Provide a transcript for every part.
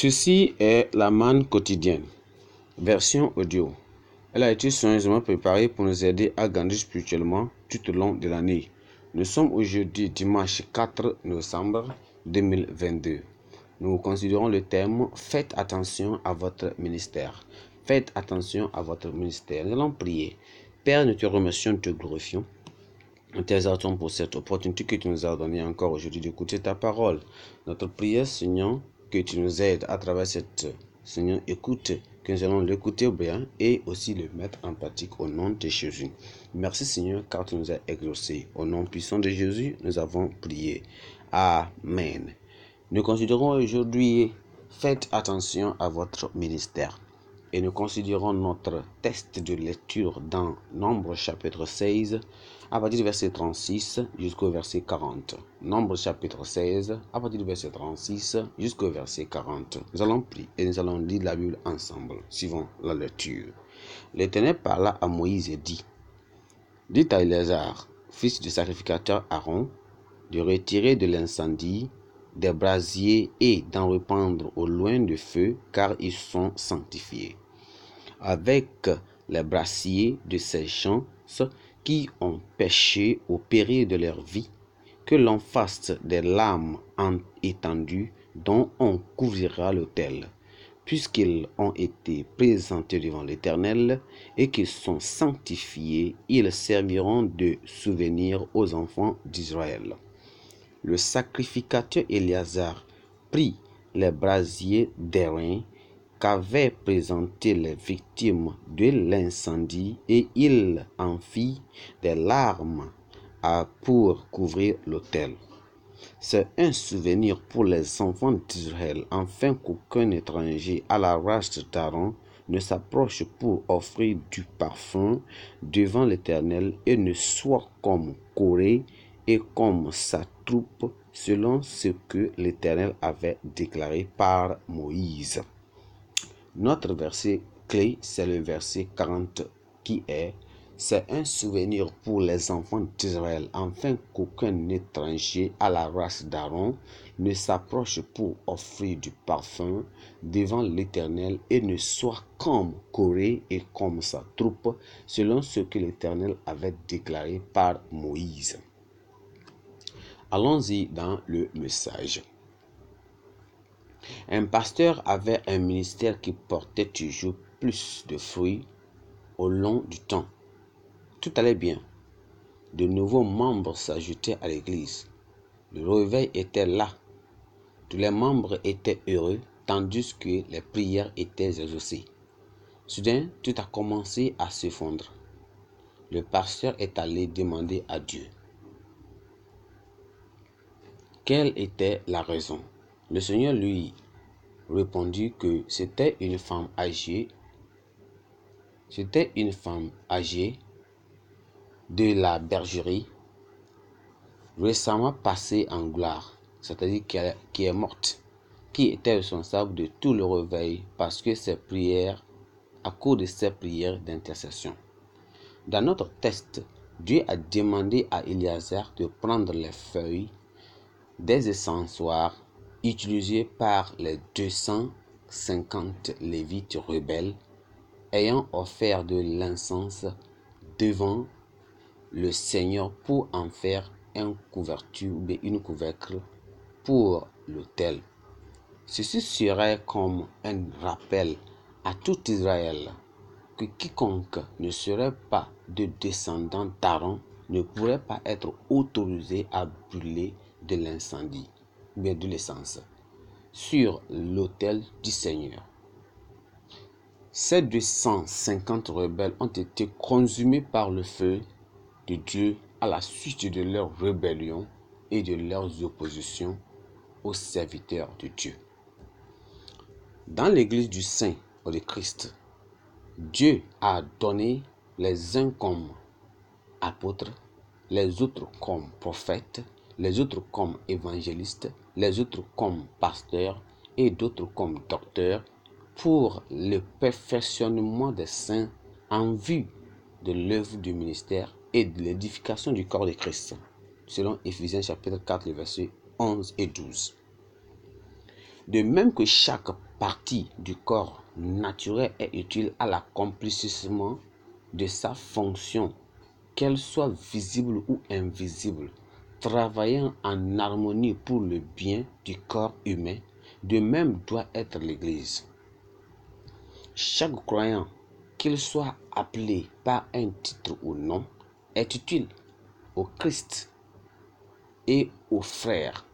Ceci est la manne quotidienne, version audio. Elle a été soigneusement préparée pour nous aider à grandir spirituellement tout au long de l'année. Nous sommes aujourd'hui dimanche 4 novembre 2022. Nous considérons le thème Faites attention à votre ministère. Faites attention à votre ministère. Nous allons prier. Père, nous te remercions, nous te glorifions. Nous t'exaltons pour cette opportunité que tu nous as donnée encore aujourd'hui d'écouter ta parole. Notre prière, Seigneur, que tu nous aides à travers cette, Seigneur, écoute, que nous allons l'écouter bien et aussi le mettre en pratique au nom de Jésus. Merci Seigneur car tu nous as exaucés. Au nom puissant de Jésus, nous avons prié. Amen. Nous considérons aujourd'hui, faites attention à votre ministère. Et nous considérons notre test de lecture dans Nombre chapitre 16 à partir du verset 36 jusqu'au verset 40. Nombre chapitre 16 à partir du verset 36 jusqu'au verset 40. Nous allons prier et nous allons lire la Bible ensemble, suivant la lecture. L'Éternel parla à Moïse et dit Dites à Éléazar, fils du sacrificateur Aaron, de retirer de l'incendie des brasiers et d'en répandre au loin du feu, car ils sont sanctifiés. Avec les brasiers de ces champs qui ont péché au péril de leur vie, que l'on fasse des lames étendues dont on couvrira l'autel, puisqu'ils ont été présentés devant l'Éternel et qu'ils sont sanctifiés, ils serviront de souvenir aux enfants d'Israël. Le sacrificateur Éléazar prit les brasiers d'airain qu'avaient présenté les victimes de l'incendie et il en fit des larmes pour couvrir l'autel. C'est un souvenir pour les enfants d'Israël, afin qu'aucun étranger à la race d'Aaron ne s'approche pour offrir du parfum devant l'Éternel et ne soit comme Corée et comme sa troupe, selon ce que l'Éternel avait déclaré par Moïse. Notre verset clé, c'est le verset 40 qui est c'est un souvenir pour les enfants d'Israël, afin qu'aucun étranger à la race d'Aaron ne s'approche pour offrir du parfum devant l'Éternel et ne soit comme Corée et comme sa troupe, selon ce que l'Éternel avait déclaré par Moïse. Allons-y dans le message. Un pasteur avait un ministère qui portait toujours plus de fruits au long du temps. Tout allait bien. De nouveaux membres s'ajoutaient à l'église. Le réveil était là. Tous les membres étaient heureux, tandis que les prières étaient exaucées. Soudain, tout a commencé à se fondre. Le pasteur est allé demander à Dieu. Quelle était la raison? Le Seigneur lui répondit que c'était une femme âgée. C'était une femme âgée de la bergerie, récemment passée en gloire, c'est-à-dire qui est morte, qui était responsable de tout le réveil parce que ses prières, à cause de ses prières d'intercession. Dans notre test, Dieu a demandé à Eliazar de prendre les feuilles des essensoirs utilisés par les 250 lévites rebelles ayant offert de l'encens devant le Seigneur pour en faire un couverture ou une pour l'autel. Ceci serait comme un rappel à tout Israël que quiconque ne serait pas de descendant d'Aaron ne pourrait pas être autorisé à brûler de l'incendie, bien de l'essence, sur l'autel du Seigneur. Ces 250 rebelles ont été consumés par le feu de Dieu à la suite de leur rébellion et de leurs oppositions aux serviteurs de Dieu. Dans l'église du Saint ou de Christ, Dieu a donné les uns comme apôtres, les autres comme prophètes, les autres comme évangélistes, les autres comme pasteurs et d'autres comme docteurs pour le perfectionnement des saints en vue de l'œuvre du ministère et de l'édification du corps de Christ, selon Éphésiens chapitre 4, versets 11 et 12. De même que chaque partie du corps naturel est utile à l'accomplissement de sa fonction, qu'elle soit visible ou invisible, travaillant en harmonie pour le bien du corps humain, de même doit être l'Église. Chaque croyant, qu'il soit appelé par un titre ou non, est utile au Christ et aux frères.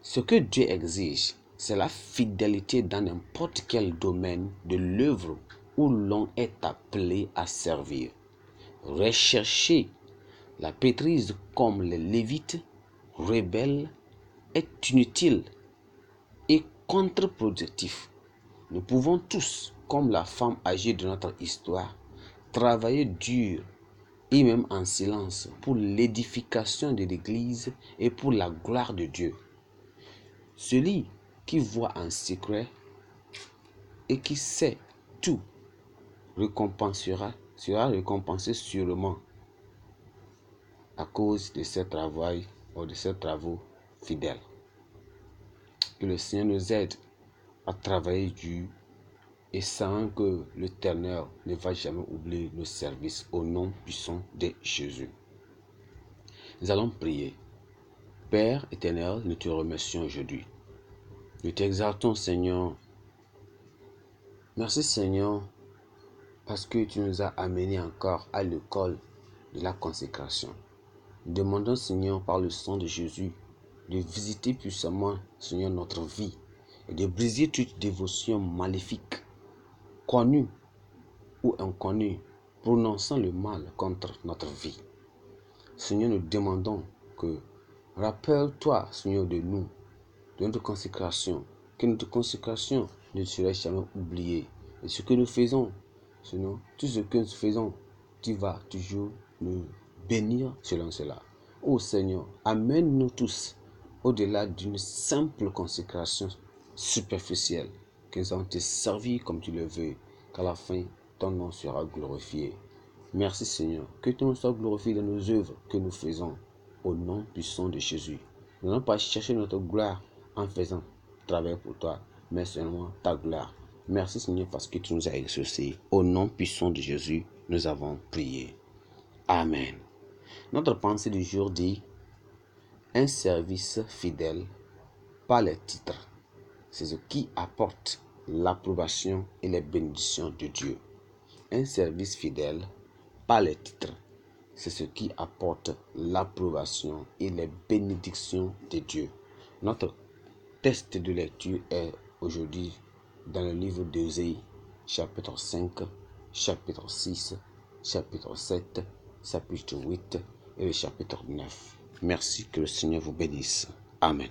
Ce que Dieu exige, c'est la fidélité dans n'importe quel domaine de l'œuvre où l'on est appelé à servir. Rechercher la pétrise comme les Lévites rebelles est inutile et contre-productif. Nous pouvons tous, comme la femme âgée de notre histoire, travailler dur et même en silence pour l'édification de l'Église et pour la gloire de Dieu. Celui qui voit en secret et qui sait tout sera récompensé sûrement à cause de travail ou de ces travaux fidèles. Que le Seigneur nous aide à travailler dur et sans que l'Éternel ne va jamais oublier nos services au nom puissant de Jésus. Nous allons prier. Père éternel, nous te remercions aujourd'hui. Nous t'exaltons, Seigneur. Merci, Seigneur, parce que tu nous as amenés encore à l'école de la consécration. Demandons, Seigneur, par le sang de Jésus, de visiter puissamment, Seigneur, notre vie et de briser toute dévotion maléfique, connue ou inconnue, prononçant le mal contre notre vie. Seigneur, nous demandons que rappelle-toi, Seigneur, de nous, de notre consécration, que notre consécration ne serait jamais oubliée. Et ce que nous faisons, Seigneur, tout ce que nous faisons, tu vas toujours nous bénir selon cela. Ô Seigneur, amène-nous tous au-delà d'une simple consécration superficielle, que nous allons te servir comme tu le veux, qu'à la fin, ton nom sera glorifié. Merci Seigneur, que ton nom soit glorifié dans nos œuvres que nous faisons, au nom puissant de Jésus. Nous n'allons pas chercher notre gloire en faisant travail pour toi, mais seulement ta gloire. Merci Seigneur parce que tu nous as exaucés. Au nom puissant de Jésus, nous avons prié. Amen. Notre pensée du jour dit un service fidèle, pas les titres. C'est ce qui apporte l'approbation et les bénédictions de Dieu. Un service fidèle, pas les titres. C'est ce qui apporte l'approbation et les bénédictions de Dieu. Notre texte de lecture est aujourd'hui dans le livre d'Ésaïe, chapitre 5, chapitre 6, chapitre 7, chapitre 8 et le chapitre 9. Merci que le Seigneur vous bénisse. Amen.